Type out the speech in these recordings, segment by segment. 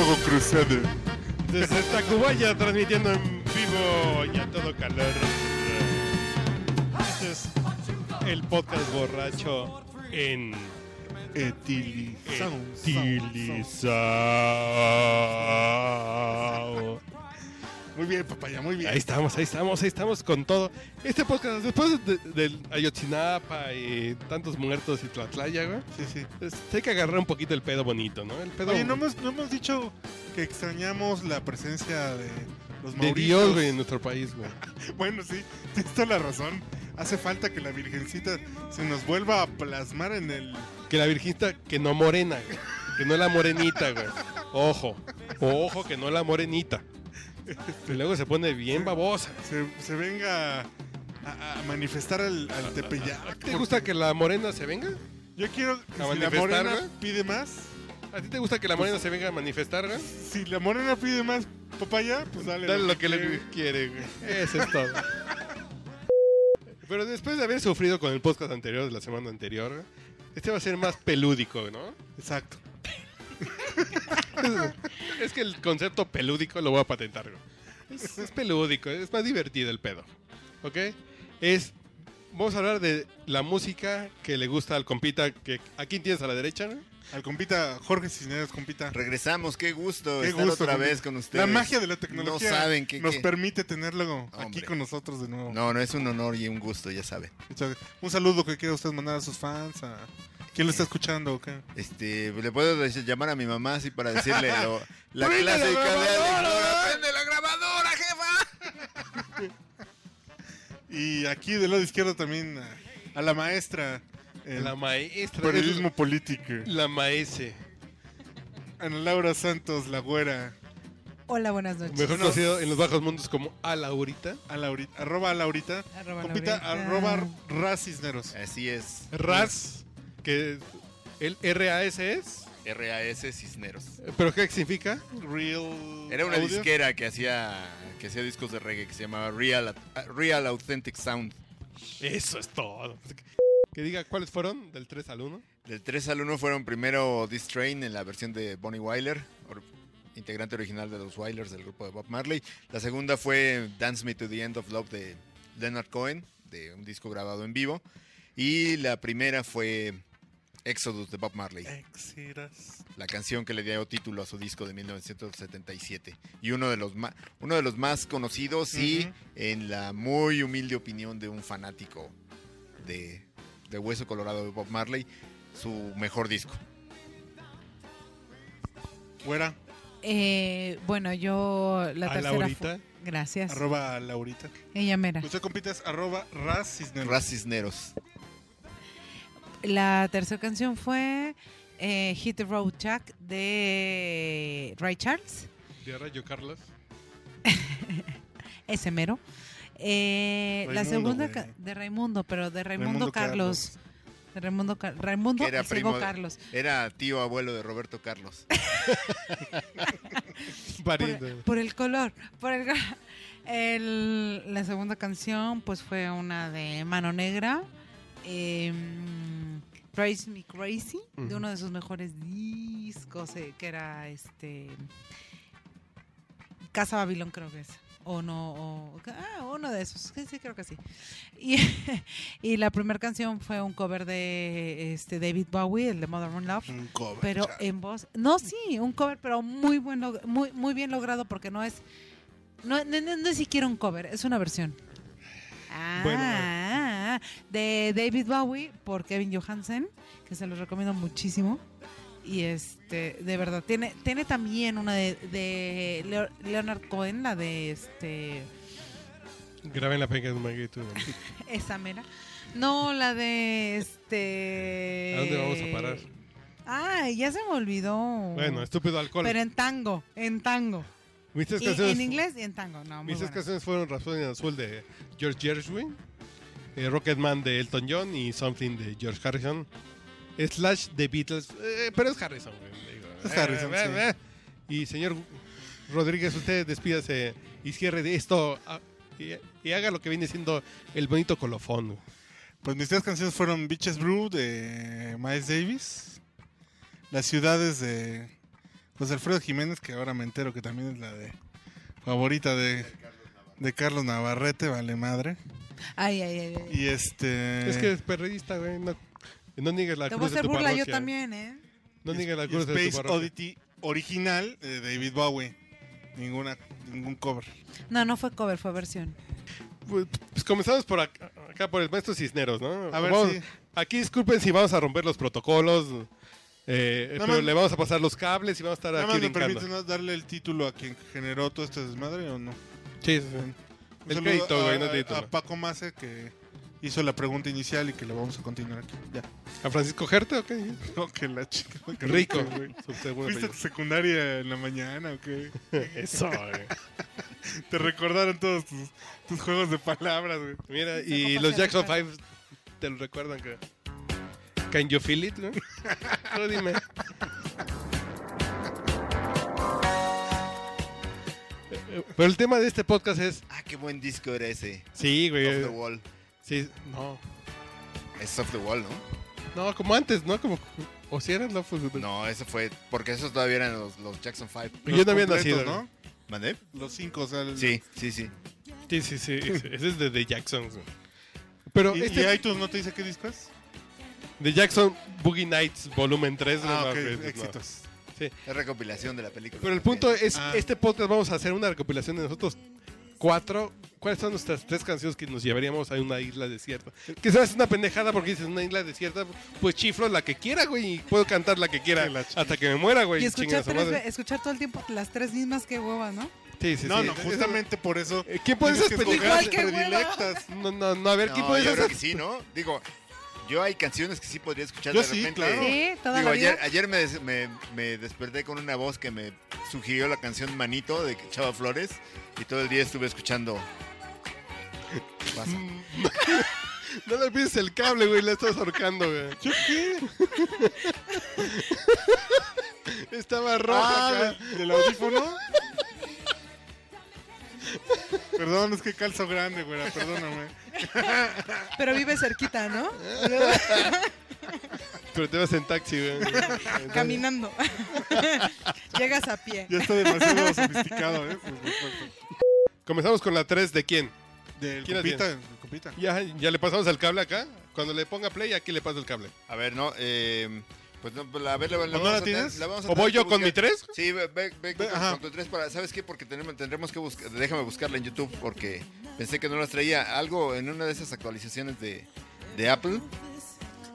Fuego cruzado. Desde Tacubaya, transmitiendo en vivo y a todo calor. Este es el podcast borracho en Etilizado. Etilizao. Muy bien, papaya, muy bien. Ahí estamos, ahí estamos, ahí estamos con todo. Este podcast, después de- del Ayotzinapa y tantos muertos y Tlatlaya, güey, Sí, sí. es- hay que agarrar un poquito el pedo bonito, ¿no? El pedo Oye, no hemos, no hemos dicho que extrañamos la presencia de los de mauritos. Dios, güey, en nuestro país, güey. Bueno, sí, tienes toda la razón. Hace falta que la Virgencita se nos vuelva a plasmar en el... Que la virginita, que no morena, güey. Que no la morenita, güey. Ojo, ojo, que no la morenita. Y luego se pone bien babosa. Se, se venga a, a manifestar al, al Tepeyac. ¿Te gusta que la morena se venga? Yo quiero que si la manifestar, morena güey? pide más, ¿A ti te gusta que la morena se venga a manifestar, güey? si la morena pide más papaya, pues dale. Dale lo que le quiere, güey. Eso es todo. Pero después de haber sufrido con el podcast anterior de la semana anterior, este va a ser más pelúdico, ¿no? Exacto. Es que el concepto pelúdico lo voy a patentar. Es, es pelúdico, es más divertido el pedo. ¿Ok? Es. Vamos a hablar de la música que le gusta al compita. Que, ¿A quién tienes a la derecha? Al compita Jorge Cisneros, compita. Regresamos, qué gusto Qué estar gusto, otra compita. vez con ustedes. La magia de la tecnología No saben que nos que- permite tenerlo aquí con nosotros de nuevo. No, no es un honor y un gusto, ya saben. Muchas- Un saludo que quiera usted mandar a sus fans. A... ¿Quién lo está escuchando? o qué? Este, le puedo decir- llamar a mi mamá así para decirle lo- la ¡Prende la clásica de grabadora! ¡Prende la grabadora, jefa! Y aquí del lado izquierdo también a, a la maestra en La maestra. periodismo político. La maese. Ana Laura Santos, la güera. Hola, buenas noches. Mejor conocido en los bajos mundos como a Laurita. A Laurita, arroba a Laurita. Arroba compita, Laurita. arroba Raz Cisneros. Así es. Ras. Que el R-A-S es. RAS Cisneros. ¿Pero qué significa? Real. Era una Audio. disquera que hacía que hacía discos de reggae que se llamaba Real, Real Authentic Sound. Eso es todo. Que diga cuáles fueron del 3 al 1. Del 3 al 1 fueron primero This Train en la versión de Bonnie Wyler, or- integrante original de los Wylers del grupo de Bob Marley. La segunda fue Dance Me to the End of Love de Leonard Cohen, de un disco grabado en vivo. Y la primera fue Exodus de Bob Marley, Exodus. la canción que le dio título a su disco de 1977. Y uno de los, ma- uno de los más conocidos y en la muy humilde opinión de un fanático de, de Hueso Colorado de Bob Marley, su mejor disco. Güera, Eh, bueno, yo la A tercera. Laurita. Gracias. arroba a Laurita. Ella mera. Usted compita es arroba Raz Cisneros. Raz Cisneros. La tercera canción fue eh, Hit the Road Jack de Ray Charles. De Rayo Carlos. Ese mero. Eh, la segunda güey. de Raimundo, pero de Raimundo, Raimundo Carlos. De Raimundo, Car- Raimundo era primo de- Carlos. Era tío abuelo de Roberto Carlos. Por, por el color. Por el, el- la segunda canción, pues fue una de Mano Negra. Eh, Drives Me Crazy, de uno de sus mejores discos, eh, que era este. Casa Babilón, creo que es. O no, o, ah, uno de esos. Sí, sí, creo que sí. Y, y la primera canción fue un cover de este David Bowie, el de Modern Love. Un cover. Pero en voz. No, sí, un cover, pero muy buen log- muy, muy bien logrado porque no es. No, no, no- no es siquiera un cover, es una versión. Ah, Bueno, de David Bowie por Kevin Johansen, que se los recomiendo muchísimo. Y este, de verdad, tiene, tiene también una de, de Leo- Leonard Cohen, la de este Graben la pequeña magnitud. esa mera. No, la de este. ¿A dónde vamos a parar? Ay, ya se me olvidó. Bueno, estúpido alcohol. Pero en tango, en tango. Mis Y- en inglés y en tango, no, mis canciones fueron Rhapsody in Azul de George Gershwin, eh, Rocketman de Elton John y Something de George Harrison. Slash de Beatles, eh, pero es Harrison. güey, digo. Es Harrison, sí. Y señor Rodríguez, usted despídase y cierre de esto ah, y, y haga lo que viene siendo el bonito colofón. güey. Pues mis tres canciones fueron Beaches Brew de Miles Davis, Las ciudades de de Alfredo Jiménez, que ahora me entero que también es la de favorita de, de Carlos Navarrete, vale madre. Ay, ay, ay. ay. Y este. Es que es perredista, güey. No, no niegues la Te voy a cruz de hacer tu burla yo también, ¿eh? No niegues la cruz de tu Space parroquia. Oddity original de David Bowie. Ninguna, ningún cover. No, no fue cover, fue versión. Pues, pues comenzamos por acá, acá por el maestro Cisneros, ¿no? A ver Vamos- si- Aquí disculpen si vamos a romper los protocolos, eh, Nada pero más- le vamos a pasar los cables y vamos a estar Nada aquí más me brincando. permite ¿no? darle el título a quien generó todo este desmadre o no. Sí, sí, sí. Un El crédito, a, güey, no a- título. a Paco Mase que hizo la pregunta inicial y que la vamos a continuar aquí. Ya. ¿A Francisco Gerte o qué? No, que la chica. que Rico. güey. ¿Fuiste a secundaria en la mañana o qué? Eso, güey. Te recordaron todos tus, tus juegos de palabras, güey. Mira, y los Jackson recuerda. 5 te lo recuerdan que... Can you feel it, no? No, dime. Pero el tema de este podcast es... Ah, qué buen disco era ese. Sí, Off the güey. Wall. Sí, no. Es Off the Wall, ¿no? No, como antes, ¿no? Como... O si eran, no, pues, No, ese fue. Porque esos todavía eran los, los Jackson 5. Yo no había nacido, ¿no? ¿Mandé? Los cinco, o sea. el- Sí, sí, sí. Sí, sí, sí. Ese es de The Jacksons. güey. Pero ¿Y, este y iTunes no te dice qué disco es? The Jackson Boogie Nights Volumen 3. Ah, no, no. éxitos. Es recopilación de la película. Pero el punto es, Ah. este podcast vamos a hacer una recopilación de nosotros cuatro. ¿Cuáles son nuestras tres canciones que nos llevaríamos a una isla desierta? Que se hace una pendejada porque dices una isla desierta, pues chiflo la que quiera, güey, y puedo cantar la que quiera hasta que me muera, güey. Y escuchar, su tres madre. ve- escuchar todo el tiempo las tres mismas que hueva, ¿no? Sí, sí, no, sí. no, justamente por eso. Eh, ¿Quién puede ser predilectas. No, no, no, a ver, ¿quién No, puede yo creo ser? que sí, ¿no? Digo, yo hay canciones que sí podría escuchar Yo de sí, repente. claro. Sí, toda Digo, la vida. ayer, ayer me, des- me, me desperté con una voz que me sugirió la canción Manito de Chava Flores y todo el día estuve escuchando. ¿Qué pasa? No le pides el cable, güey, le estás ahorcando, güey. ¿Yo qué? Estaba roja Ah, acá. ¿del, del audífono? Perdón, es que calzo grande, güey, perdóname. Pero vive cerquita, ¿no? Pero te vas en taxi, güey. Caminando. Llegas a pie. Ya está demasiado sofisticado, ¿eh? Por supuesto. Comenzamos con la 3 de quién. Del ¿Quién compita, del compita. Ya, ya le pasamos el cable acá. Cuando le ponga play, aquí le paso el cable. A ver, no, eh, pues no, pues, a ver, la, la ¿O no vamos la a tener- tienes? la vamos a ¿O voy yo con buscar. mi 3? Sí, ve, ve, ve con, tu tres para, ¿sabes qué? Porque tenemos, tendremos que buscar, déjame buscarla en YouTube porque pensé que no las traía. Algo en una de esas actualizaciones de, de Apple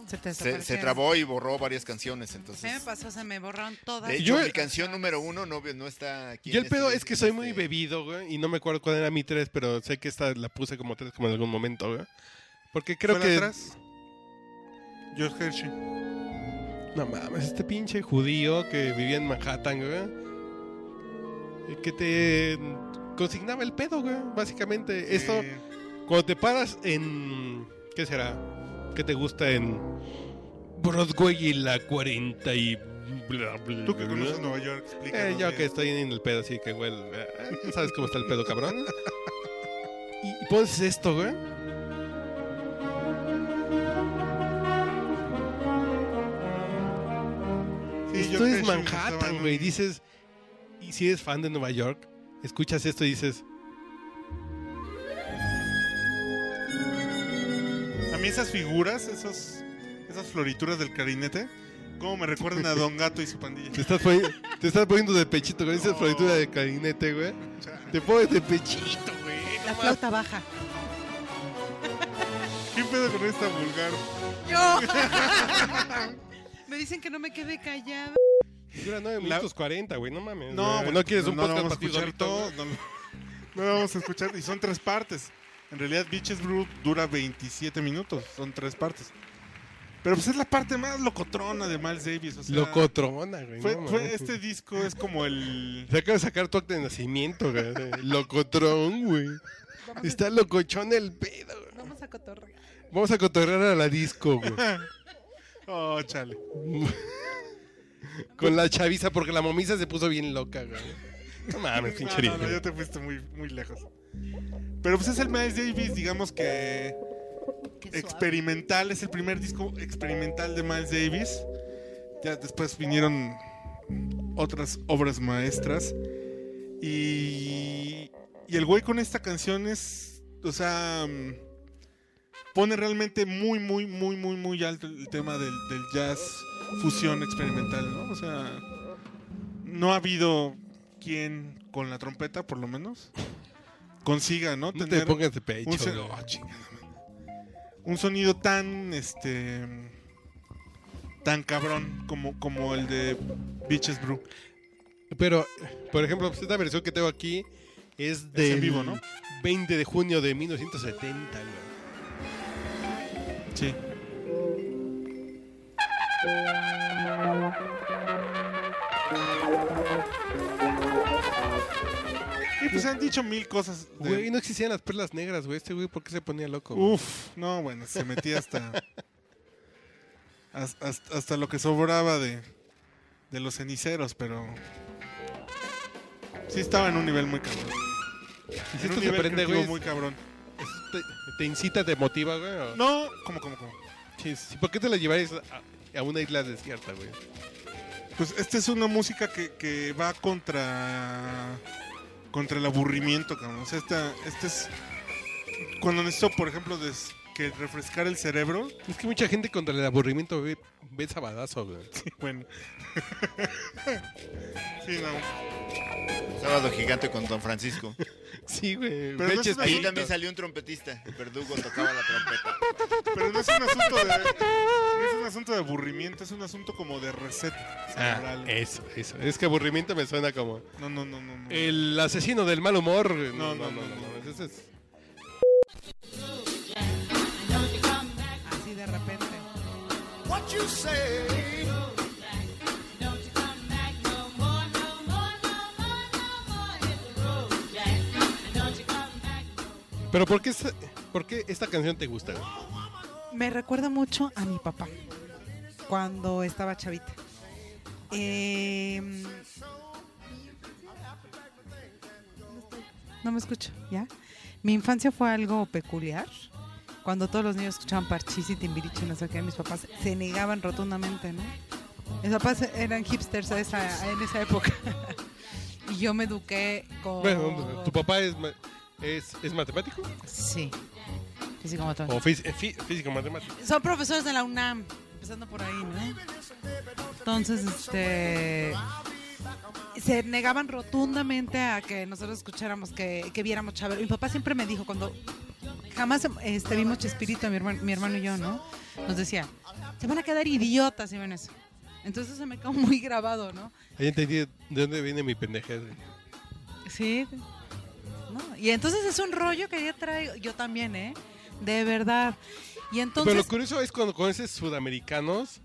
Se te se, se trabó y borró varias canciones, Se me entonces... pasó, se me borraron todas. De hecho, Yo- mi canción número uno no, no está aquí. Yo el pedo este- es que soy muy este- bebido, güey. Y no me acuerdo cuál era mi 3, pero sé que esta la puse como 3 como en algún momento, güey. Porque creo ¿Fue la que... atrás? George Hershey. No mames, este pinche judío que vivía en Manhattan, güey. Que te consignaba el pedo, güey. Básicamente, esto... Cuando te paras en. ¿Qué será? ¿Qué te gusta en Broadway y la 40 y. Bla, bla, Tú que conoces? Nueva York, explícanos. Eh, yo bien. que estoy en el pedo, así que, güey. eh, ¿Sabes cómo está el pedo, cabrón? Y, y pones esto, güey. Sí, esto es Manhattan, güey. Dices. Y si eres fan de Nueva York, escuchas esto y dices. A mí esas figuras, esos, esas florituras del clarinete, ¿cómo me recuerdan a Don Gato y su pandilla? Te estás, poni- te estás poniendo de pechito con esa No. floritura de clarinete, güey. Te pones de pechito, güey. La flauta baja. ¿Qué pedo con esta vulgar? Yo. me dicen que no me quede callada. Dura 9 La- minutos 40, güey, no mames. No, güey. no quieres un no lo podcast vamos a para ti escuchar solito, todo. No, lo- no lo vamos a escuchar. Y son tres partes. En realidad, Beaches Brew dura 27 minutos. Son tres partes. Pero pues es la parte más locotrona de Miles Davis. O sea, Locotrona, güey. Fue, no fue- este disco es como el... Se acaba de sacar tu acta de nacimiento, güey. Locotrón, güey. Está locochón el pedo, güey. vamos a cotorrear. Vamos a cotorrear a la disco, güey. Oh, chale. Con la chaviza, porque la momisa se puso bien loca, güey. No mames, pinche No, no, no, ya te fuiste muy, muy lejos. Pero pues es el Miles Davis, digamos que experimental, es el primer disco experimental de Miles Davis. Ya después vinieron otras obras maestras. Y, y el güey con esta canción es, o sea, mm, pone realmente muy, muy, muy, muy, muy alto el tema del, del jazz fusión experimental, ¿no? O sea, no ha habido quien con la trompeta, por lo menos, consiga, ¿no? No te pongas de pecho. un, oh, sonido tan, este, tan cabrón como, como el de Beaches Brew. Pero, por ejemplo, pues, esta versión que tengo aquí es vivo, ¿no? 20 de junio de 1970, güey. Sí. Y pues han dicho mil cosas. de- Güey, no existían las perlas negras, güey. Este güey, ¿por qué se ponía loco? güey? Uf, no, bueno, se metía hasta, hasta, lo que sobraba de, de los ceniceros, pero sí estaba en un nivel muy cabrón. y si En esto un se nivel prende, creativo güey, muy cabrón. es- te, incita, te motiva, güey. o- No, ¿cómo, cómo, cómo? ¿Por qué te la llevarías a, a una isla desierta, güey? Pues esta es una música que, que va contra contra el aburrimiento, cabrón. O sea, esta, esta es cuando necesito, por ejemplo, des- que refrescar el cerebro. Es que mucha gente contra el aburrimiento ve, ve sabadazo, güey. Sí, bueno. sí, no. Sábado gigante con Don Francisco. Sí, güey. Pero no es Ahí también salió un trompetista. El verdugo tocaba la trompeta. Pero no es un asunto de no es un asunto de aburrimiento, es un asunto como de reset Ah, cerebral. eso, eso. Es que aburrimiento me suena como No, no, no, no. no. el asesino del mal humor. No, no, no, no. Ese es- you say? Pero ¿por qué, esta, ¿por qué esta canción te gusta? Me recuerda mucho a mi papá cuando estaba chavita. Eh, no me escucho, ¿ya? Mi infancia fue algo peculiar. Cuando todos los niños escuchaban Parchís y Timbiriche no sé qué, mis papás se negaban rotundamente, ¿no? Mis papás eran hipsters a esa- en esa época. y yo me eduqué con... Bueno, ¿tu papá es, ma- es, es matemático? Sí. Físico motor. ¿O fí- eh, fí- físico matemático? Son profesores de la UNAM, empezando por ahí, ¿no? Entonces, este se negaban rotundamente a que nosotros escucháramos, que, que viéramos Chabelo. Mi papá siempre me dijo, cuando jamás este, vimos Chespirito, mi hermano, mi hermano y yo, ¿no? Nos decía, se van a quedar idiotas si ven eso. Entonces se me quedó muy grabado, ¿no? Ahí entendí de dónde viene mi pendejez. Sí. ¿no? Y entonces es un rollo que yo traigo, yo también, ¿eh? De verdad. Y entonces... Pero lo curioso es cuando conoces sudamericanos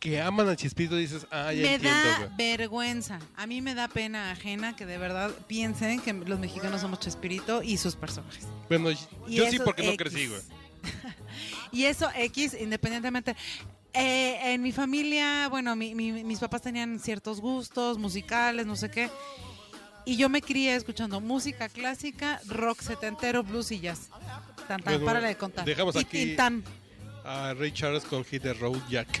que aman a Chespirito dices, ah, ya me entiendo, da güey. vergüenza. A mí me da pena ajena que de verdad piensen que los mexicanos somos Chespirito y sus personajes. Bueno, Y yo sí eso porque no X. crecí, güey. Y eso X, independientemente. Eh, en mi familia, bueno, mi- mi- mis papás tenían ciertos gustos musicales, no sé qué. Y yo me crié escuchando música clásica, rock setentero, blues y jazz. Tan, tan, Bueno, párale de contar. dejamos y aquí- Tintán. A Ray Charles con Hit the Road Jack.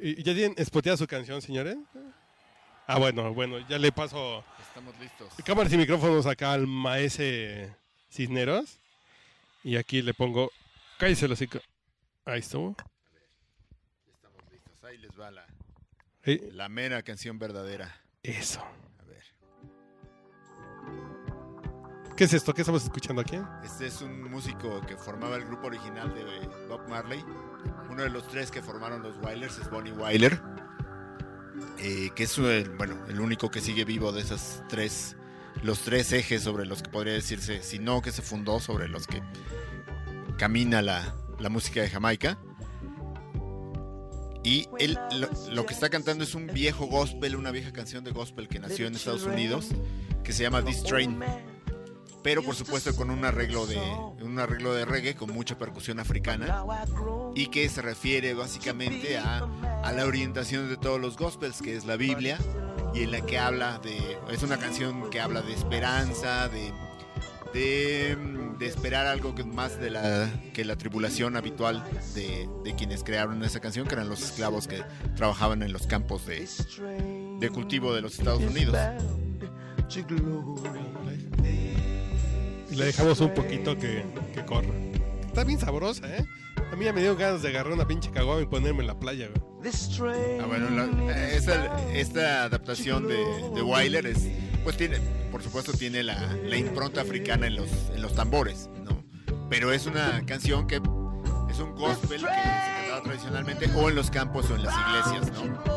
¿y- ¿ya tienen spoteada su canción, señores? Ah, bueno, bueno, ya le paso Estamos listos. cámaras y micrófonos acá al maese Cisneros. Y aquí le pongo, cállese el hocico. Ahí estuvo. Estamos listos. Ahí les va la, la mera canción verdadera. eso. A ver. ¿Qué es esto? ¿Qué estamos escuchando aquí? Este es un músico que formaba el grupo original de Bob Marley. Uno de los tres que formaron los Wailers es Bonnie Wyler. eh, que es el, bueno, el único que sigue vivo de esas tres, los tres ejes sobre los que podría decirse, si no que se fundó, sobre los que camina la, la música de Jamaica. Y él lo, lo que está cantando es un viejo gospel, una vieja canción de gospel que nació en Estados Unidos, que se llama This Train. Pero por supuesto con un arreglo de un arreglo de reggae con mucha percusión africana y que se refiere básicamente a, a la orientación de todos los gospels, que es la Biblia, y en la que habla de. Es una canción que habla de esperanza, de. de, de esperar algo que más de la que la tribulación habitual de, de quienes crearon esa canción, que eran los esclavos que trabajaban en los campos de, de cultivo de los Estados Unidos. Y le dejamos un poquito que, que corra. Está bien sabrosa, ¿eh? A mí ya me dio ganas de agarrar una pinche caguama y ponerme en la playa, güey. Ah, bueno, la- esta, esta adaptación de, de Wyler es, pues tiene, por supuesto tiene la, la impronta africana en los, en los tambores, ¿no? Pero es una canción que es un gospel que se cantaba tradicionalmente o en los campos o en las iglesias, ¿no?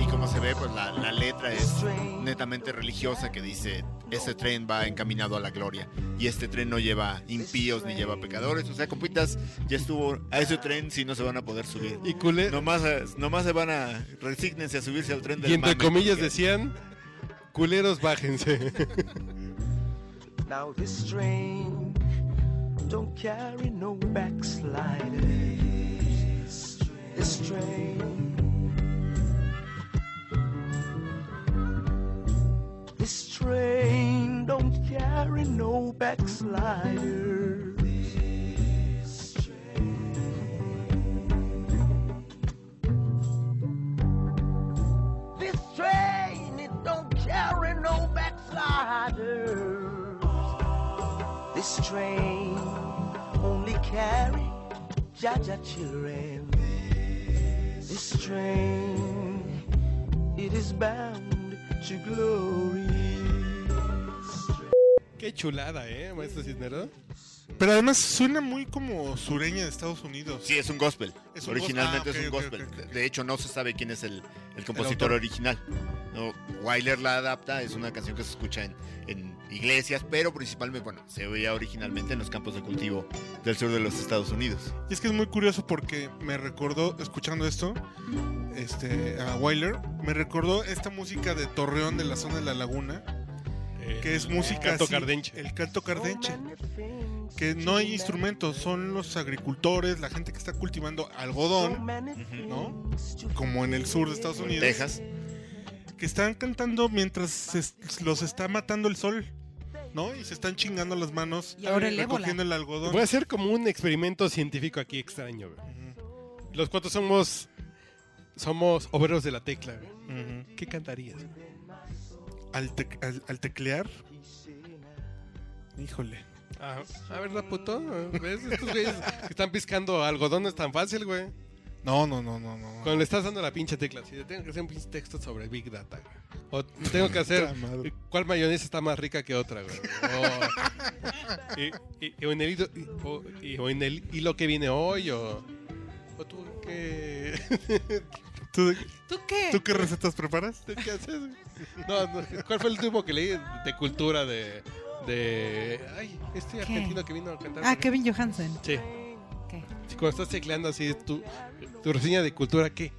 Y como se ve, pues la, la letra es netamente religiosa que dice, este tren va encaminado a la gloria y este tren no lleva impíos ni lleva pecadores. O sea, compitas, ya estuvo a ese tren si no se van a poder subir. Y culé. Nomás, eh, nomás se van a. Resígnense a subirse al tren del y entre mame, comillas porque- decían, culeros, bájense. Now this train don't carry no backsliders. No. This train, it don't carry no backsliders. This train only carry Jaja children. This train, it is bound to glory. Chulada, ¿eh, maestro Cisneros? Pero además suena muy como sureña de Estados Unidos. Sí, es un gospel. Es un Originalmente gospel. Ah, es un ok, ok, gospel. ok, ok. De hecho, no se sabe quién es el, el compositor autor. original. No, Wyler la adapta, es una canción que se escucha en, en iglesias, pero principalmente, bueno, se oía originalmente en los campos de cultivo del sur de los Estados Unidos. Y es que es muy curioso porque me recordó, escuchando esto, este, a Wyler, me recordó esta música de Torreón de la zona de la laguna, que es música Canto así, cardenche. el canto cardenche, que no hay instrumentos, son los agricultores, la gente que está cultivando algodón, ¿no? Como en el sur de Estados Unidos, Texas. que están cantando mientras se- los está matando el sol, ¿no? Y se están chingando las manos Y ahora el recogiendo el algodón. Voy a hacer como un experimento científico aquí extraño, güey. Los cuatro somos somos obreros de la tecla, güey. ¿Qué cantarías? güey? Al, tec- al- al teclear. Híjole. Ah, a ver, puto. ¿Ves? Estos güeyes que están piscando algodón no es tan fácil, güey. No, no, no, no, no. Cuando le estás dando la pinche tecla, si tengo que hacer un pinche texto sobre Big Data, güey. O tengo que hacer cuál mayonesa está más rica que otra, güey. O, y, y- o en el y- o, y- o en el hilo que viene hoy, o, o tú qué, ¿Tú, ¿Tú qué? tú qué recetas preparas? ¿qué haces? güey? No, no, ¿cuál fue el último que leí de cultura de, de, ay, este argentino que vino a cantar? Ah, Kevin Johansen. Sí. ¿Qué? Si cuando estás tecleando así tu, tu reseña de cultura, ¿qué?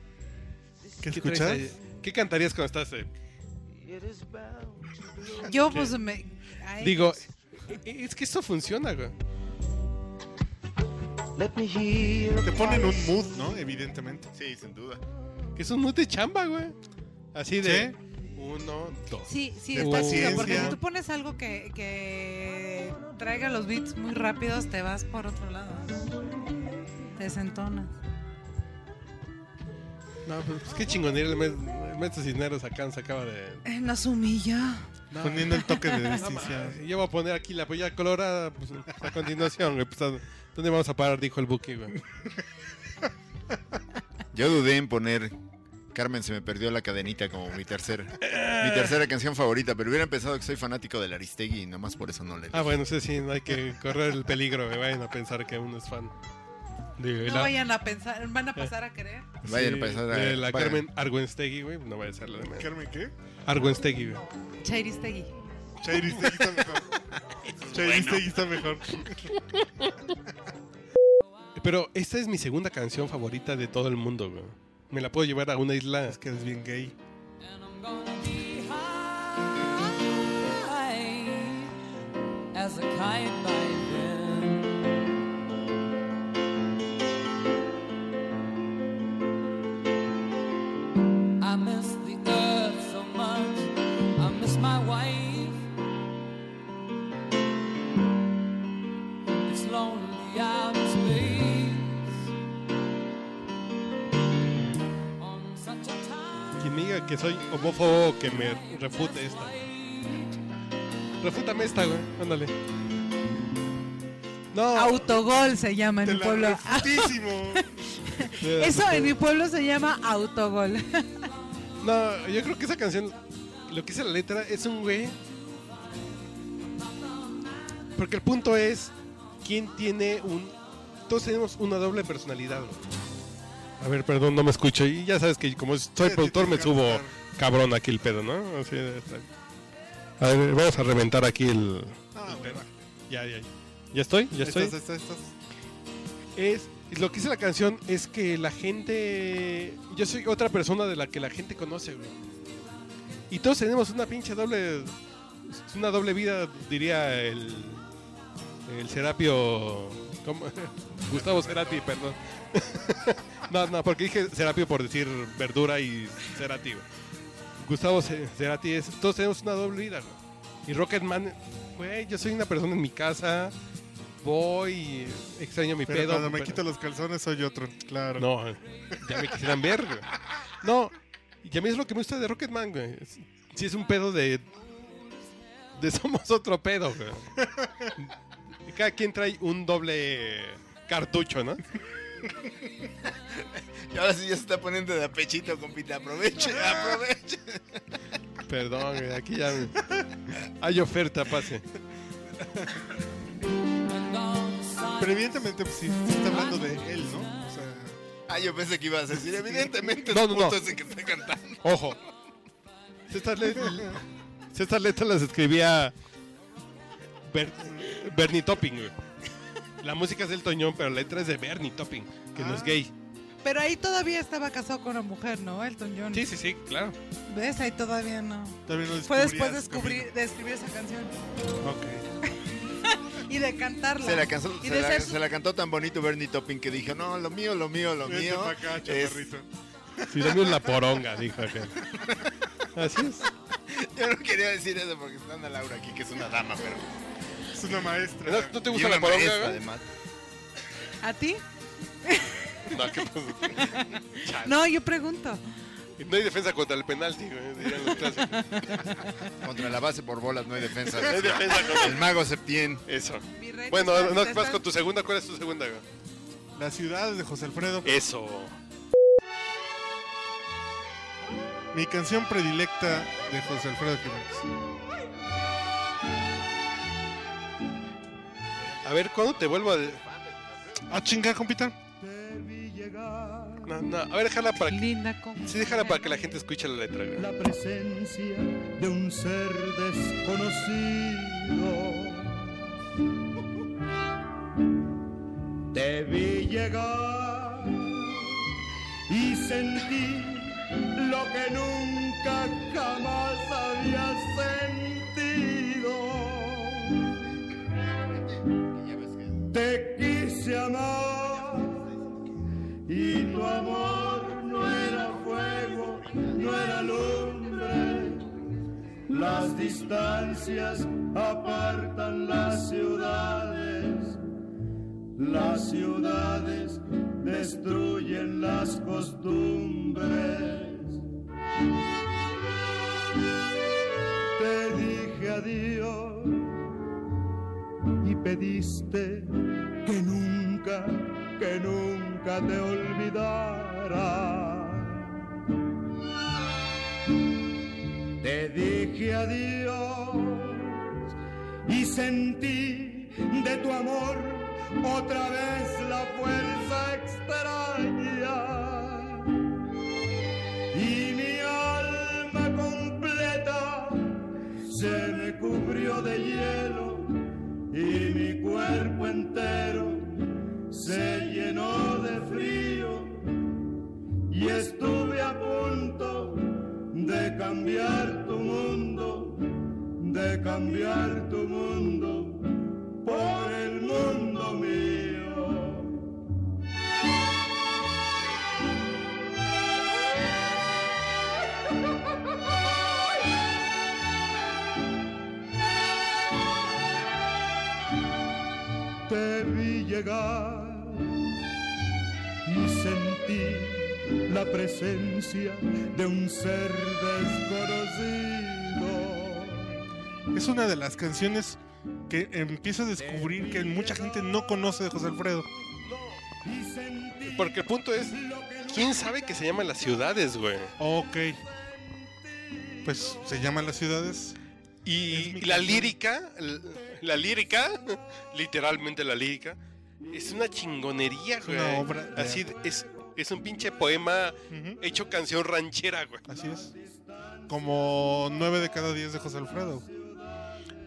¿Qué ¿Qué escuchas? traes? ¿Qué cantarías cuando estás? eh? Yo, pues, me. ay, Digo, e- es que esto funciona, güey. Let me hear Te ponen un mood, ¿no? Evidentemente. Sí, sin duda. Que es un mood de chamba, güey. Así de uno, dos. Sí, sí, De está chido, porque si tú pones algo que, que traiga los beats muy rápidos, te vas por otro lado. Te desentonas. No, pues qué chingonería el, maestro Cisneros acá se acaba de. Eh, Nos humilla. No, Poniendo el toque de no distinción. yo voy a poner aquí la polla colorada pues, a continuación, güey. Pues, ¿a ¿Dónde vamos a parar? Dijo el Buki, güey. Yo dudé en poner Carmen se me perdió la cadenita como mi tercer mi tercera canción favorita, pero hubiera empezado que soy fanático del Aristegui y nomás por eso no le Ah, bueno, sí, sí, no hay que correr el peligro, me vayan a pensar que uno es fan. De No la, vayan a pensar, van a pasar a querer. Vayan sí, a pasar a- de la vayan. Carmen Argüenstegui, güey, no vaya a ser la de menos. ¿Carmen qué? Argüenstegui, güey. Chairistegui. Chairistegui está mejor. Chairistegui está mejor. Pero esta es mi segunda canción favorita de todo el mundo, güey. Me la puedo llevar a una isla. Es que eres bien gay. As a kite que soy homófobo, que me refute esta. Refútame esta, güey. Ándale. No. Autogol se llama en mi pueblo. Eso en mi pueblo se llama autogol. No, yo creo que esa canción, lo que dice la letra, es un güey. Porque el punto es, ¿quién tiene un... Todos tenemos una doble personalidad. güey. A ver, perdón, no me escucho. Y ya sabes que como soy Sí, productor sí, me subo cabrón aquí el pedo, ¿no? Así estar. A ver, vamos a reventar aquí el... Ah, bueno. Ya, ya, ya. ¿Ya estoy? ¿Ya estoy? Estás, estás, estás. es lo que dice la canción es que la gente yo soy otra persona de la que la gente conoce güey y todos tenemos una pinche doble una doble vida diría el el Serapio ¿cómo? Gustavo Cerati perdón no no porque dije Serapio por decir verdura y Cerati. Gustavo Ce- Cerati es todos tenemos una doble vida güey. y Rocketman güey yo soy una persona en mi casa voy extraño mi Pero pedo cuando me pero- quito los calzones soy otro, claro. no, ya me quisieran ver, güey. No, y a mí es lo que me gusta de Rocketman, güey. Sí es un pedo de... De somos otro pedo, güey. Y Cada quien trae un doble cartucho, ¿no? Y ahora sí ya se está poniendo de apechito, compita. Aproveche, aproveche. Perdón, aquí ya... Hay oferta, pase. Pero evidentemente, pues sí, sí está hablando de él, ¿no? O sea, Ah, yo pensé que ibas a decir, evidentemente, No, el no, no. ese que está cantando. Ojo. Estas, letras, estas letras las escribía Ber- Bernie Topping. La música es del Toñón, pero la letra es de Bernie Topping, que no es gay. Pero ahí todavía estaba casado con una mujer, ¿no? Elton John. Sí, sí, sí, claro. ¿Ves? Ahí todavía no. todavía no Fue después de, descubrías descubrir, de escribir esa canción. Ok. Y de cantarla. Se la, cansó- Y se de la- ser se la cantó tan bonito Bernie Topping que dijo, no, lo mío, lo mío, lo mío. acá, es- lo mío es la poronga, dijo aquel. Así es. Yo no quería decir eso porque está Ana Laura aquí, que es una dama, pero... Una maestra. ¿No, no te y gusta una la poronga, maestra, güey? además. ¿A ti? No, ¿qué pasó? No, yo pregunto. No hay defensa contra el penalti, güey, dirían los clásicos. Contra la base por bolas no hay defensa. No hay defensa contra El mago Septién. Eso. Mi Bueno, no vas con tu segunda. ¿Cuál es tu segunda, güey? La ciudad de José Alfredo. Eso. Mi canción predilecta de José Alfredo Jiménez. A ver, ¿cuándo te vuelvo a.? de- Ah, chinga, compita. No, no, a ver, déjala para que. Sí, déjala para que la gente escuche la letra, la presencia de un ser desconocido. Te vi llegar y sentí lo que nunca jamás había sentido. Te quise amar y tu amor no era fuego, no era lumbre. Las distancias apartan las ciudades, las ciudades destruyen las costumbres. Te dije adiós pediste que nunca, que nunca te olvidara. Te dije adiós y sentí de tu amor otra vez la fuerza extraña. Y mi alma completa se me cubrió de hielo y mi cuerpo entero se llenó de frío y estuve a punto de cambiar tu mundo, de cambiar tu mundo. Llegar y sentí la presencia de un ser desconocido. Es una de las canciones que empiezo a descubrir que mucha gente no conoce de José Alfredo. Porque el punto es, ¿quién sabe que se llaman las ciudades, güey? Ok. Pues se llaman las ciudades. Y, la canción. lírica, l- la lírica, literalmente la lírica, es una chingonería, güey. una obra de Así arte. es, es un pinche poema hecho canción ranchera, güey. Así es. Como nueve de cada diez de José Alfredo.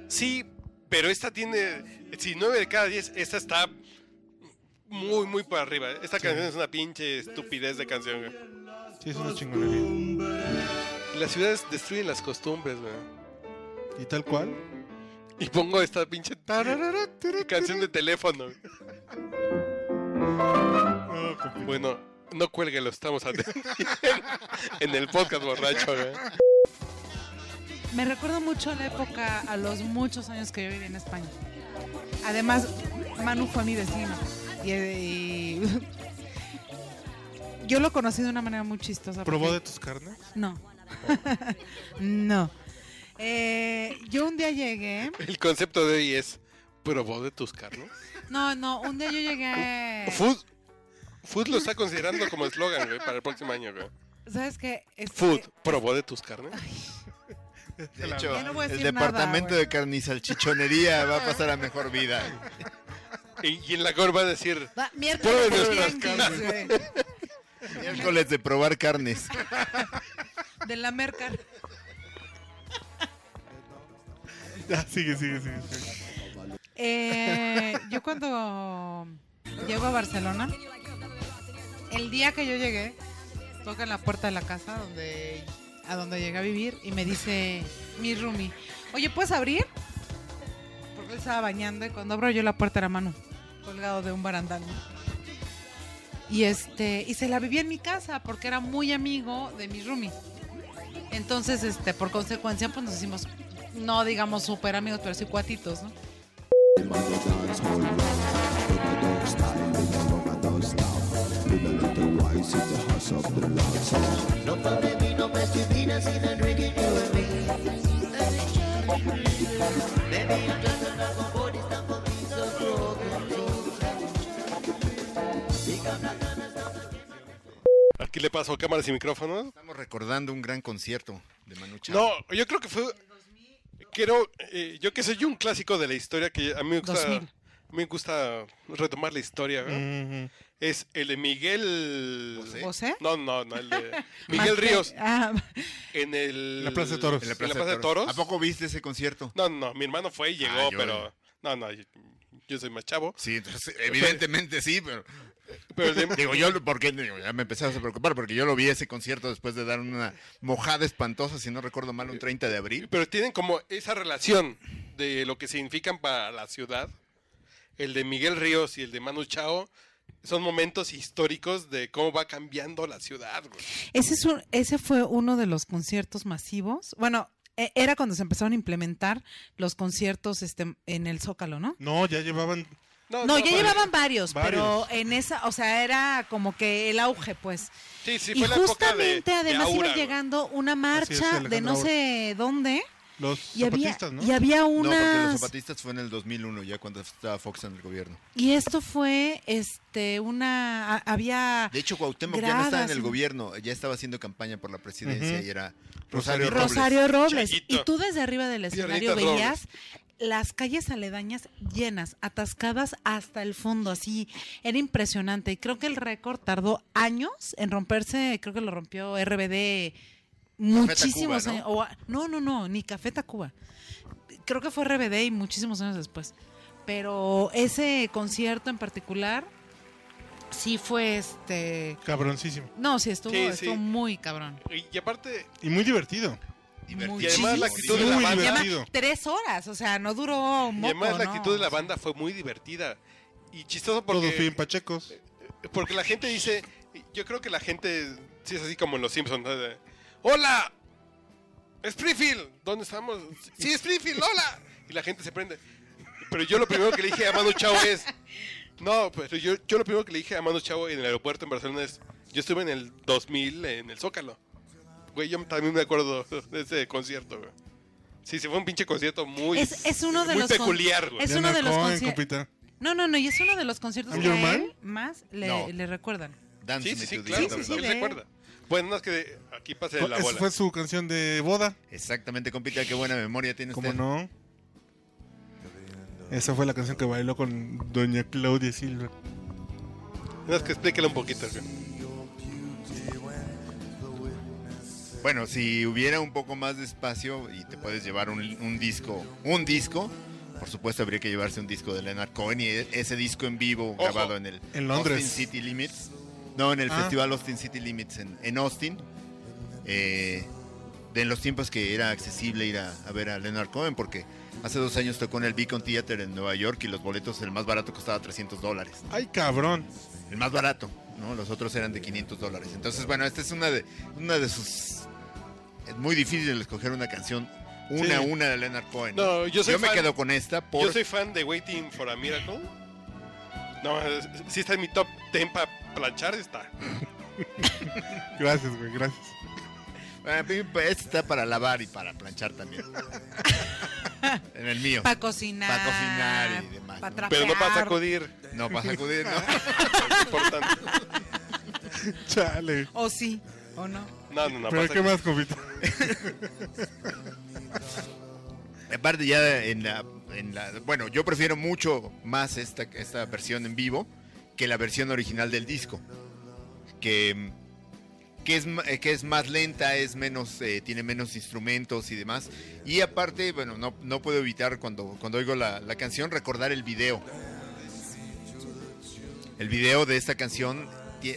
Sí, pero esta tiene, si nueve de cada diez, esta está muy, muy por arriba. Esta canción es una pinche estupidez de canción, güey. Sí, es una chingonería. Las ciudades destruyen las costumbres, güey. Y tal cual. Y pongo esta pinche canción de teléfono. compi. Bueno, no cuélguelo, estamos a- en el podcast borracho. Me recuerdo mucho a la época, a los muchos años que yo viví en España. Además, Manu fue mi vecino. Y, y- yo lo conocí de una manera muy chistosa. ¿Probó porque- de tus carnes? No. no. Eh, yo un día llegué. El concepto de hoy es, ¿probó de tus carnes? No, no, un día yo llegué. Food, Food lo está considerando como eslogan, güey, para el próximo año, güey. ¿Sabes qué? Este- Food, ¿probó de tus carnes? De hecho, no el nada, departamento güey. de carnizalchichonería va a pasar a mejor vida. Y, y en la gorra va a decir, Va, miércoles de güey, Miércoles de probar carnes. De la merca. Ya, sigue, sigue, sigue. sigue. Eh, yo cuando llego a Barcelona, el día que yo llegué, toca en la puerta de la casa donde a donde llegué a vivir y me dice mi roomie, oye, ¿puedes abrir? Porque él estaba bañando y cuando abro yo la puerta era Manu, colgado de un barandal. Y este, y se la vivía en mi casa porque era muy amigo de mi roomie. Entonces, este, por consecuencia, pues nos hicimos, no digamos súper amigos, pero sí cuatitos, ¿no? aquí le paso cámaras y micrófonos. Estamos recordando un gran concierto de Manu Chao. No, yo creo que fue. Quiero. eh, yo que soy un clásico de la historia que a mí me gusta. 2000. A mí me gusta retomar la historia. ¿no? Es el de Miguel. ¿José? No, no, no, el de Miguel Ríos. Ah, En el. La Plaza de Toros. En la En Plaza, la Plaza de Toros. ¿A poco viste ese concierto? No, no, mi hermano fue y llegó, Ah, pero. No, no, yo, soy más chavo. Sí, entonces, evidentemente sí, pero... Pero de- Digo, yo, porque ya me empezabas a preocupar, porque yo lo vi ese concierto después de dar una mojada espantosa, si no recuerdo mal, un 30 de abril. Pero tienen como esa relación de lo que significan para la ciudad. El de Miguel Ríos y el de Manu Chao son momentos históricos de cómo va cambiando la ciudad, güey. ese, es un- ese fue uno de los conciertos masivos. Bueno, era cuando se empezaron a implementar los conciertos este, en el Zócalo, ¿no? No, ya llevaban. No, no, ya llevaban varios, pero en esa, o sea, era como que el auge, pues. Sí, sí, y fue época de- justamente de además Aura, iba llegando una es, marcha de no sé dónde Los y había, zapatistas, ¿no? y había No, porque los unas zapatistas fue en el 2001, ya cuando estaba Fox en el gobierno. y esto fue este una a- había De hecho, Cuauhtémoc ya no estaba en Gradas, el ¿no? gobierno, ya estaba haciendo campaña por la presidencia y era Rosario Rosario, Robles. Rosario Robles. Chayito. Y tú desde arriba del escenario Piernita veías las calles aledañas llenas, atascadas hasta el fondo, así. Era impresionante. Y creo que el récord tardó años en romperse, creo que lo rompió RBD muchísimos años. o a- ¿no? no, no, ni Café Tacuba. Creo que fue RBD y muchísimos años después. Pero ese concierto en particular sí fue este. Cabroncísimo. No, sí, estuvo, Sí, sí. estuvo muy cabrón. Y, y aparte, Y muy divertido. Divertido. y además la actitud de Muy la banda. Y además, tres horas, o sea, no duró un Y moco, además la ¿no? actitud de la banda fue muy divertida. Y chistoso Todos bien porque, pachecos. porque la gente dice, yo creo que la gente, sí es así como en Los Simpsons, ¿no? Hola, Springfield, ¿dónde estamos? Sí, Springfield, hola. Y la gente se prende. Pero yo lo primero que le dije a Manu Chao es, no, pero yo, yo lo primero que le dije a Manu Chao en el aeropuerto en Barcelona es, yo estuve en el 2000 en el Zócalo. Güey, yo también me acuerdo de ese concierto, güey. Sí, sí, fue un pinche concierto muy, Es, es uno de muy los. peculiar, güey. Es uno de los conciertos. No, no, no, y es uno de los conciertos que a él más le, No. le recuerdan. Dance Sí, sí, sí, claro. Sí, recuerda. Bueno, no es que de- aquí pase la Esa bola. fue su canción de boda. Exactamente, compita, qué buena memoria tiene ¿Cómo usted. no? Esa fue la canción que bailó con doña Claudia Silva. No es que explíquela un poquito. güey. Bueno, si hubiera un poco más de espacio y te puedes llevar un, un disco, un disco, por supuesto habría que llevarse un disco de Leonard Cohen y e- ese disco en vivo Ojo. grabado en el En Londres. Austin City Limits. No, en el Ah. festival Austin City Limits en, en Austin. Eh, de en los tiempos que era accesible ir a, a ver a Leonard Cohen, porque hace dos años tocó en el Beacon Theater en Nueva York y los boletos, el más barato costaba 300 dólares. Ay, cabrón. El más barato, ¿no? Los otros eran de 500 dólares. Entonces, bueno, esta es una de, una de sus... Es muy difícil escoger una canción, una Sí. a una de Leonard Cohen. No, yo soy me fan- quedo con esta por... Yo soy fan de Waiting for a Miracle. No, sí está en mi top 10 para planchar, está. Gracias, güey, gracias. Esta está para lavar y para planchar también. en el mío. Para cocinar. Pa' cocinar y demás, Para. Pero no para sacudir. No, para sacudir, ¿no? Es importante. Chale. O sí, o no. No, no, no. ¿Pero para qué más, compita? Aparte ya en la, en la- Bueno, yo prefiero mucho más esta, esta versión en vivo que la versión original del disco. Que, que, es, que es más lenta, es menos, eh, tiene menos instrumentos y demás. Y aparte, bueno, no, no puedo evitar cuando, cuando oigo la, la canción recordar el video. El video de esta canción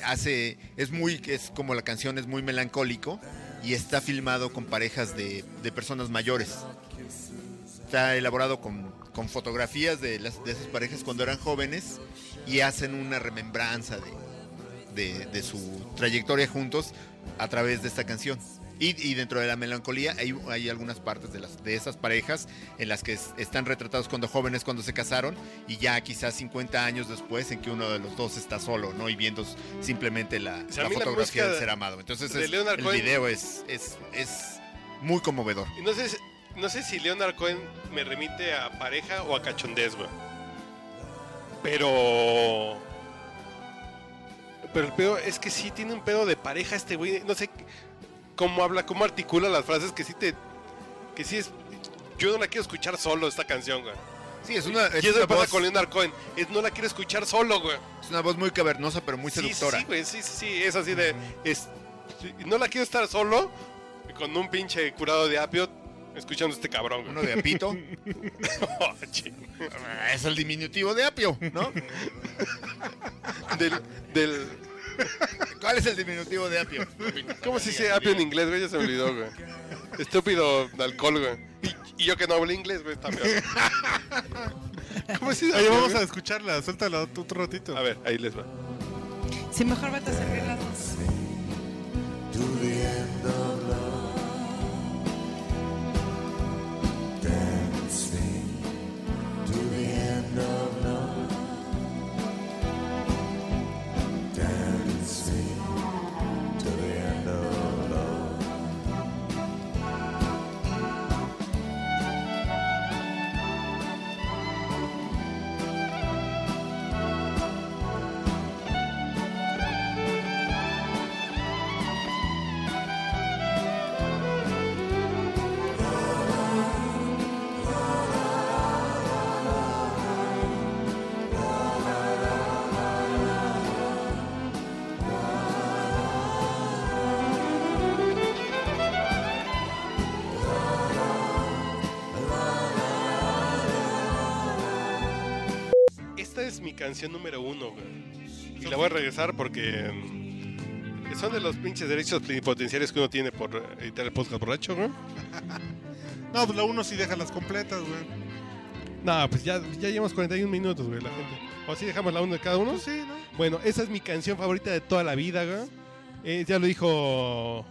hace es muy es como la canción es muy melancólico y está filmado con parejas de, de personas mayores está elaborado con, con fotografías de, las, de esas parejas cuando eran jóvenes y hacen una remembranza de, de- de su trayectoria juntos a través de esta canción. Y, y dentro de la melancolía hay, hay algunas partes de, las, de esas parejas en las que es- están retratados cuando jóvenes, cuando se casaron, y ya quizás 50 años después en que uno de los dos está solo, ¿no? Y viendo simplemente la, O sea, fotografía del ser amado. Entonces de es- Leonard el Cohen- video es, es, es muy conmovedor. No sé, no sé si Leonard Cohen me remite a pareja o a cachondez, güey. Pero. Pero el pedo es que sí tiene un pedo de pareja este güey. No sé cómo habla, cómo articula las frases que sí te. Que sí es. Yo no la quiero escuchar solo esta canción, güey. Sí, es una, es y eso una pasa voz- con Leonard Cohen. Es, no la quiero escuchar solo, güey. Es una voz muy cavernosa, pero muy Sí, sí, seductora. Sí, güey, sí, sí, sí, es así de. Es, no la quiero estar solo con un pinche curado de apio escuchando a este cabrón, güey. Uno de apito. Oh, es el diminutivo de apio, ¿no? del, del, ¿Cuál es el diminutivo de apio? ¿Cómo se dice apio en inglés, güey? Ya se me olvidó, güey. Estúpido de alcohol, güey. Y, y yo que no hablo inglés, güey, está peor. ¿Cómo se dice? Oye, vamos a escucharla. Suéltala otro otro ratito. A ver, ahí les va. Sí, mejor vete a servir las canción número uno, güey. Y la voy a regresar porque mm, son de los pinches derechos plenipotenciarios que uno tiene por editar el podcast borracho, ¿no? No, pues la uno sí deja las completas, güey. No, pues ya, ya llevamos 41 minutos, güey, la gente. ¿O sí dejamos la uno de cada uno? Pues sí, ¿no? Bueno, esa es mi canción favorita de toda la vida, güey. Eh, ya lo dijo.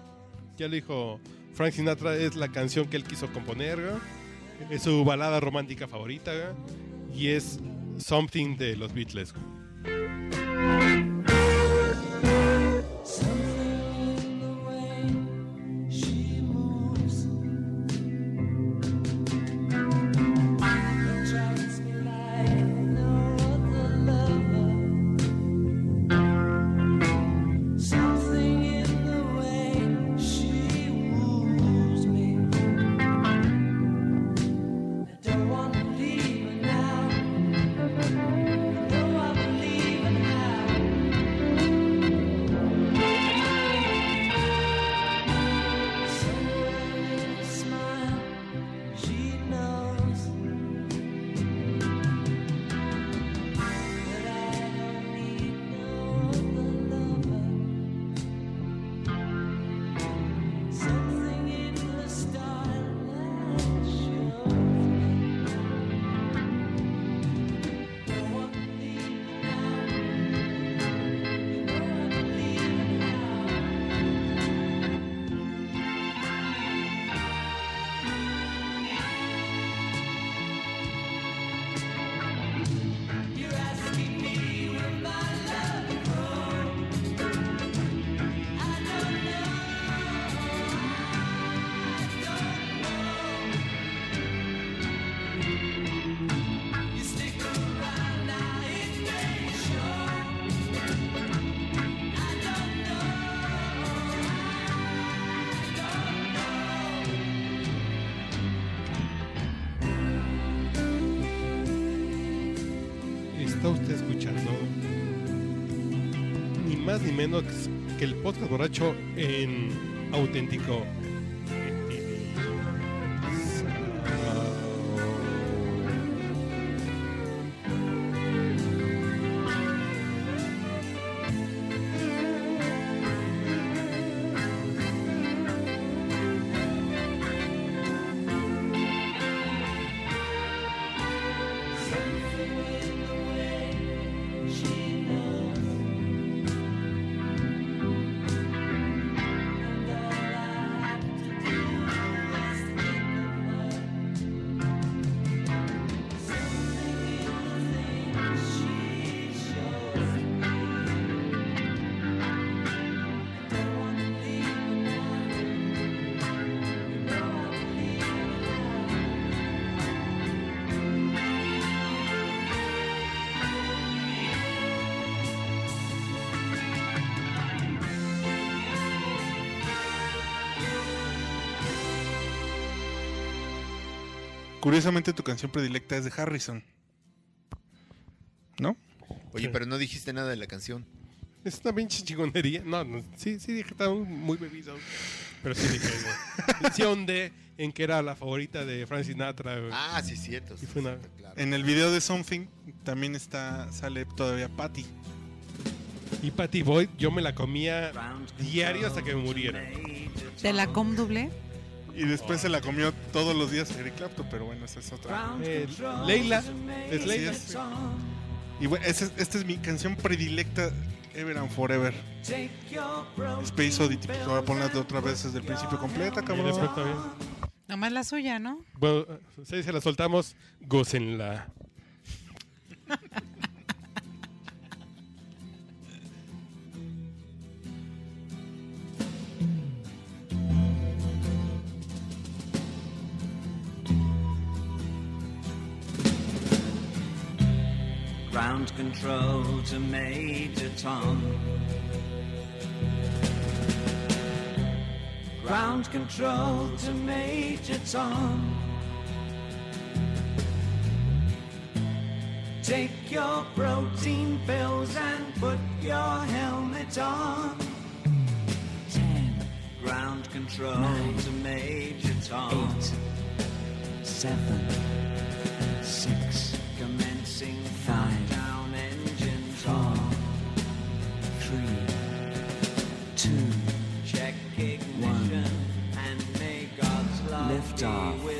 Ya lo dijo Frank Sinatra, es la canción que él quiso componer, güey. Es su balada romántica favorita, güey. Y es Something de los Beatles, menos que el podcast borracho en auténtico. Curiosamente tu canción predilecta es de Harrison. ¿No? Oye, pero no dijiste nada de la canción. Es una pinche chingonería. No, no, sí, sí dije que estaba muy bebido. Pero sí dije, güey. Sí ahondé en que era la favorita de Frank Sinatra, güey. Ah, sí, cierto. Sí, fue una- cierto, claro. En el video de Something también está sale todavía Patty. Y Patty Boyd, yo me la comía diario hasta que me muriera. De la com doble. Y después se la comió todos los días Eric Clapton, pero bueno, esa es otra. Eh, Leila, es Leila. Es. Y bueno, esta es mi canción predilecta Ever and Forever. Space Oddity. Pues ahora ponla de otra vez desde el principio completa, Y cabrón. después también. Nomás la suya, ¿no? Bueno, si se la soltamos, gócenla. Ground control to Major Tom. Ground control to Major Tom. Take your protein pills and put your helmet on. Ten. Ground control to Major Tom. Eight. Seven. liftoff.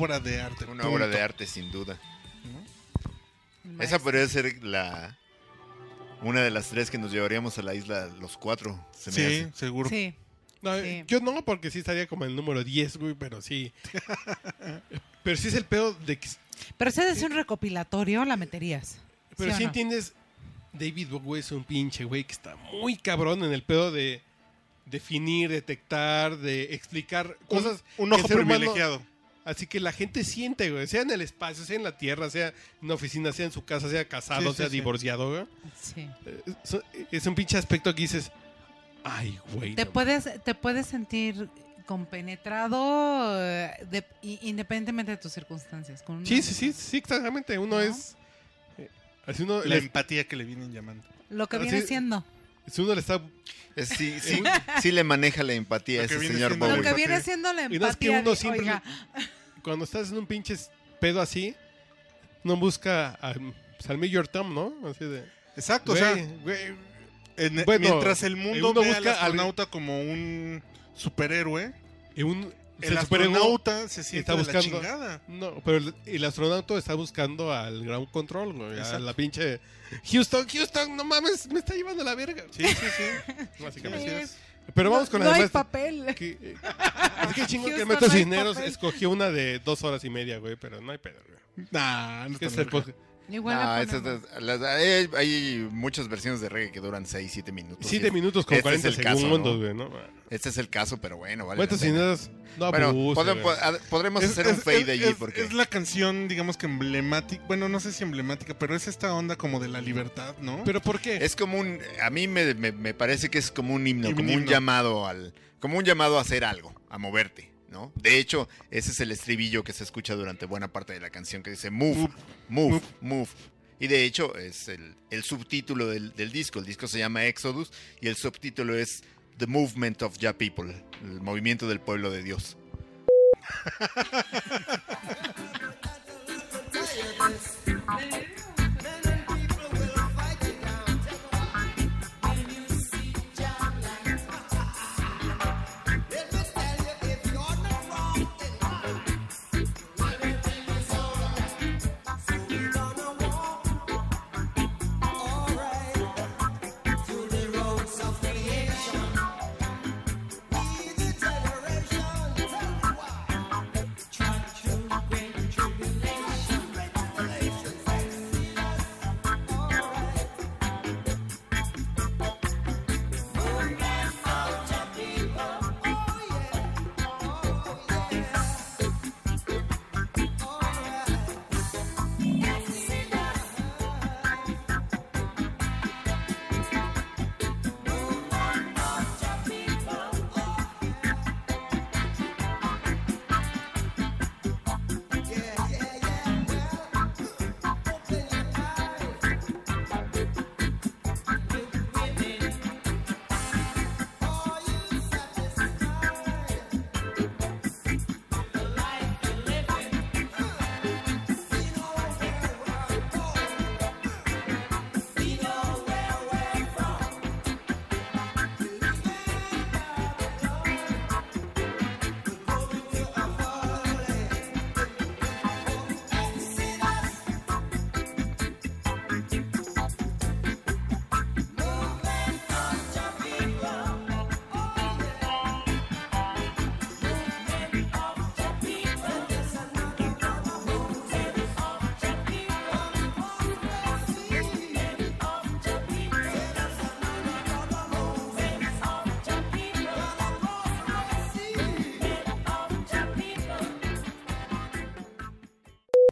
Obra de arte. Una punto. obra de arte, sin duda. Esa podría ser la una de las tres que nos llevaríamos a la isla los cuatro. Se me Sí, hace. seguro. Sí. No, Sí. Yo no, porque sí estaría como el número 10, güey, pero sí. pero sí es el pedo de que... Pero si haces un recopilatorio, la meterías. Pero ¿Sí o sí no? entiendes, David Bowie es un pinche güey que está muy cabrón en el pedo de definir, detectar, de explicar Un, cosas. un que ojo humano- privilegiado. Así que la gente siente, güey, sea en el espacio, sea en la tierra, sea en una oficina, sea en su casa, sea casado, Sí, sí, sea sí. divorciado, güey. Sí. Eh, Es, es un pinche aspecto que dices, ay, güey. Te no puedes, te puedes sentir compenetrado eh, de- independientemente de tus circunstancias. con Sí, sí, sí, sí, exactamente. Uno ¿No? es. eh, Así uno, La le, empatía que le vienen llamando. Lo que Así- viene siendo. si uno le está. Es- sí, sí, sí le maneja la empatía a ese señor siendo Lo Bowie. que empatía. viene siendo la Y no es que empatía. uno siempre. oiga, Cuando estás en un pinche pedo así, no busca a, pues, al Major Tom, ¿no? Así de. Exacto, Güey, o sea, güey, en- bueno, mientras el mundo ve al busca al- astronauta como un superhéroe, y un, el astronauta se siente está de la buscando- chingada. No, pero el, el astronauta está buscando al ground control, güey. A la pinche. Houston, Houston, no mames, me está llevando la verga. Sí, sí, sí. Básicamente. Es. Pero vamos con no la hay demás. papel. Que, eh, así que chingo que Metro no hay Cisneros papel. escogió una de dos horas y media, güey, pero no hay pedo, güey. Nah, no ¿Qué está es el podcast? Igual No, esas- las- hay, hay muchas versiones de reggae que duran 6, 7 minutos. Siete Y minutos con este 40 es el caso, segundos, ¿no? güey, ¿no? Este es el caso, pero bueno, vale. Metro la pena. Cisneros, no Bueno, abuse, podem- güey. pod- podremos Es, hacer es- un fade es- allí es- porque es la canción, digamos que emblemática. Bueno, no sé si emblemática, pero es esta onda como de la libertad, ¿no? ¿Pero por qué? es como un a mí me, me- me parece que es como un himno, Un como un himno. llamado al como un llamado a hacer algo, a moverte, ¿no? De hecho, ese es el estribillo que se escucha durante buena parte de la canción que dice move, move, Move. move. Y de hecho es el, el subtítulo del, del disco. El disco se llama Exodus y el subtítulo es The Movement of Ya People, el movimiento del pueblo de Dios.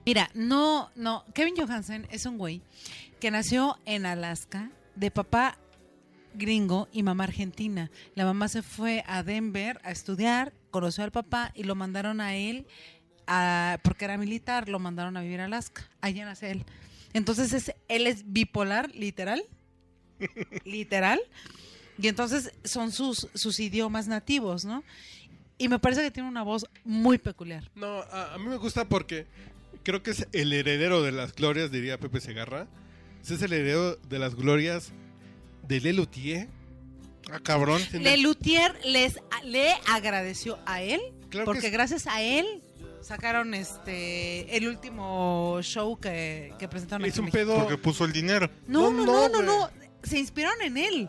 Mira, no, no. Kevin Johansen es un güey que nació en Alaska de papá gringo y mamá argentina. La mamá se fue a Denver a estudiar, conoció al papá y lo mandaron a él, a- porque era militar, lo mandaron a vivir a Alaska. Allá nace él. Entonces es, él es bipolar, literal. literal. Y entonces son sus, sus idiomas nativos, ¿no? Y me parece que tiene una voz muy peculiar. No, a, a mí me gusta porque creo que es el heredero de las glorias, diría Pepe Segarra. Ese es el heredero de las glorias de Lelutier. Ah, cabrón. Lelutier les le agradeció a él Claro porque es- gracias a él sacaron este el último show que, que presentaron Es aquí un pedo. Porque puso el dinero. No, No, no, no, no. Se inspiraron en él.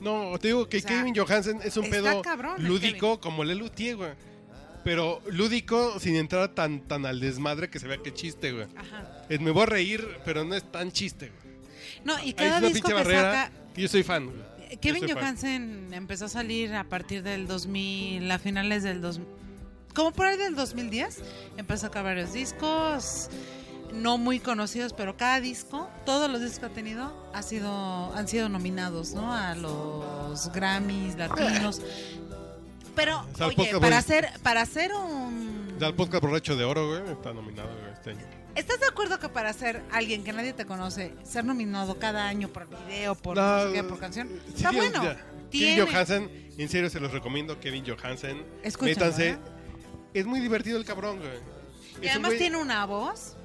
No, te digo que O sea, Kevin Johansen es un pedo cabrón el lúdico como Lelutier, güey. Pero lúdico sin entrar tan, tan al desmadre que se vea que chiste, güey. Ajá. Es, me voy a reír, pero no es tan chiste, güey. No, y Ahí cada es disco que barrera. saca Yo soy fan, güey. Kevin soy fan. Johansen empezó a salir a partir del 2000, a finales del 2000, como por ahí del 2010, empezó a sacar varios discos, no muy conocidos, pero cada disco, todos los discos que ha tenido, ha sido, han sido nominados, ¿no? A los Grammys latinos. Pero, O sea, el oye, para hacer, para hacer un... Da el podcast borracho de oro, güey. Está nominado güey, este año. ¿Estás de acuerdo que para ser alguien que nadie te conoce, ser nominado cada año por video, por, No, no sé qué, por canción, sí, está sí, bueno? ya. Tiene- Kevin Johansen, en serio se los recomiendo. Kevin Johansen. Escúchalo, Métanse. ¿eh? Es muy divertido el cabrón, güey. Y Es un además güey- tiene una voz.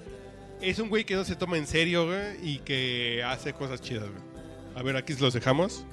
Es un güey que no se toma en serio, güey, y que hace cosas chidas, güey. A ver, aquí los dejamos.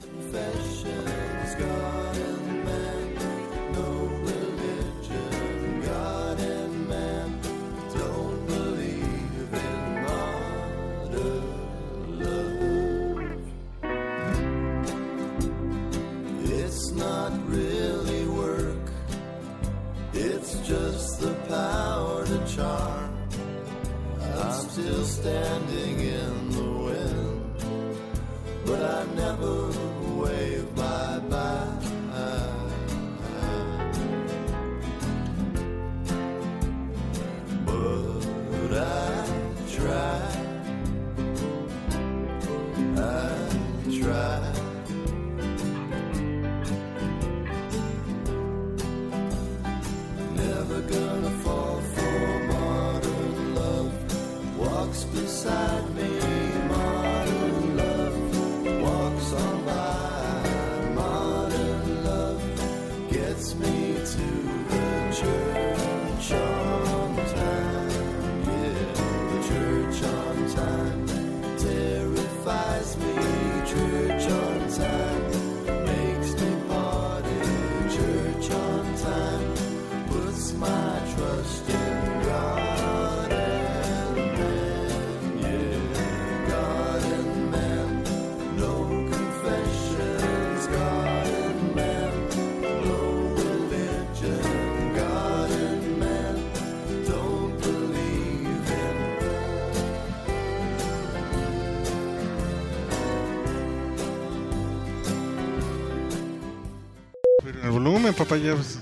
Papaya, pues,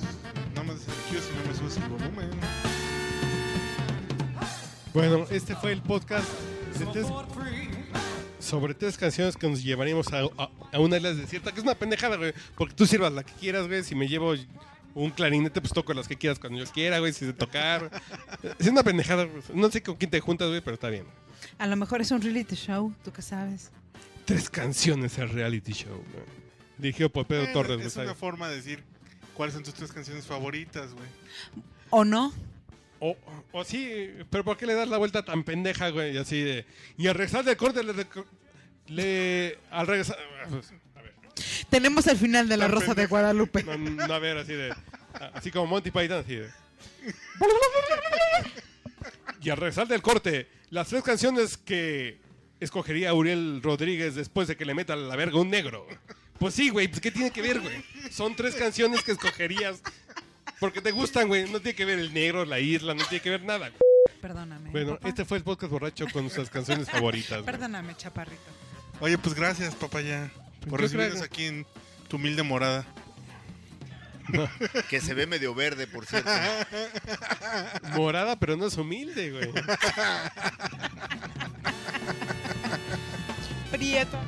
nada más si no me subes el volumen. Bueno, este fue el podcast de tres- sobre tres canciones que nos llevaríamos a, a- a una isla desierta, que es una pendejada, güey. Porque tú sirvas la que quieras, güey. Si me llevo un clarinete, pues toco las que quieras cuando yo quiera, güey. Si de tocar. Es una pendejada. güey. No sé con quién te juntas, güey, pero está bien. A lo mejor es un reality show, tú qué sabes. Tres canciones el reality show, güey. Dirigido por Pedro Bueno, Torres, güey. es una forma de decir cuáles son tus tres canciones favoritas, güey. ¿O no? O, o sí, pero ¿por qué le das la vuelta tan pendeja, güey? Y así de. Y al regresar del corte, le. le- al regresar. a ver. Tenemos el final de La Rosa de. Guadalupe. No, no, a ver, así de. Así como Monty Python, así de. Y al regresar del corte, las tres canciones que escogería Uriel Rodríguez después de que le meta a la verga un negro. Pues sí, güey, pues ¿qué tiene que ver, güey? Son tres canciones que escogerías porque te gustan, güey. No tiene que ver el negro, la isla, no tiene que ver nada. Perdóname. Bueno, papá. este fue el podcast borracho con nuestras canciones favoritas. güey. Perdóname, chaparrito. Oye, pues gracias, papaya, por Yo recibirnos creo- aquí en tu humilde morada. Que se ve medio verde, por cierto. Morada, pero no es humilde, güey. Prieto.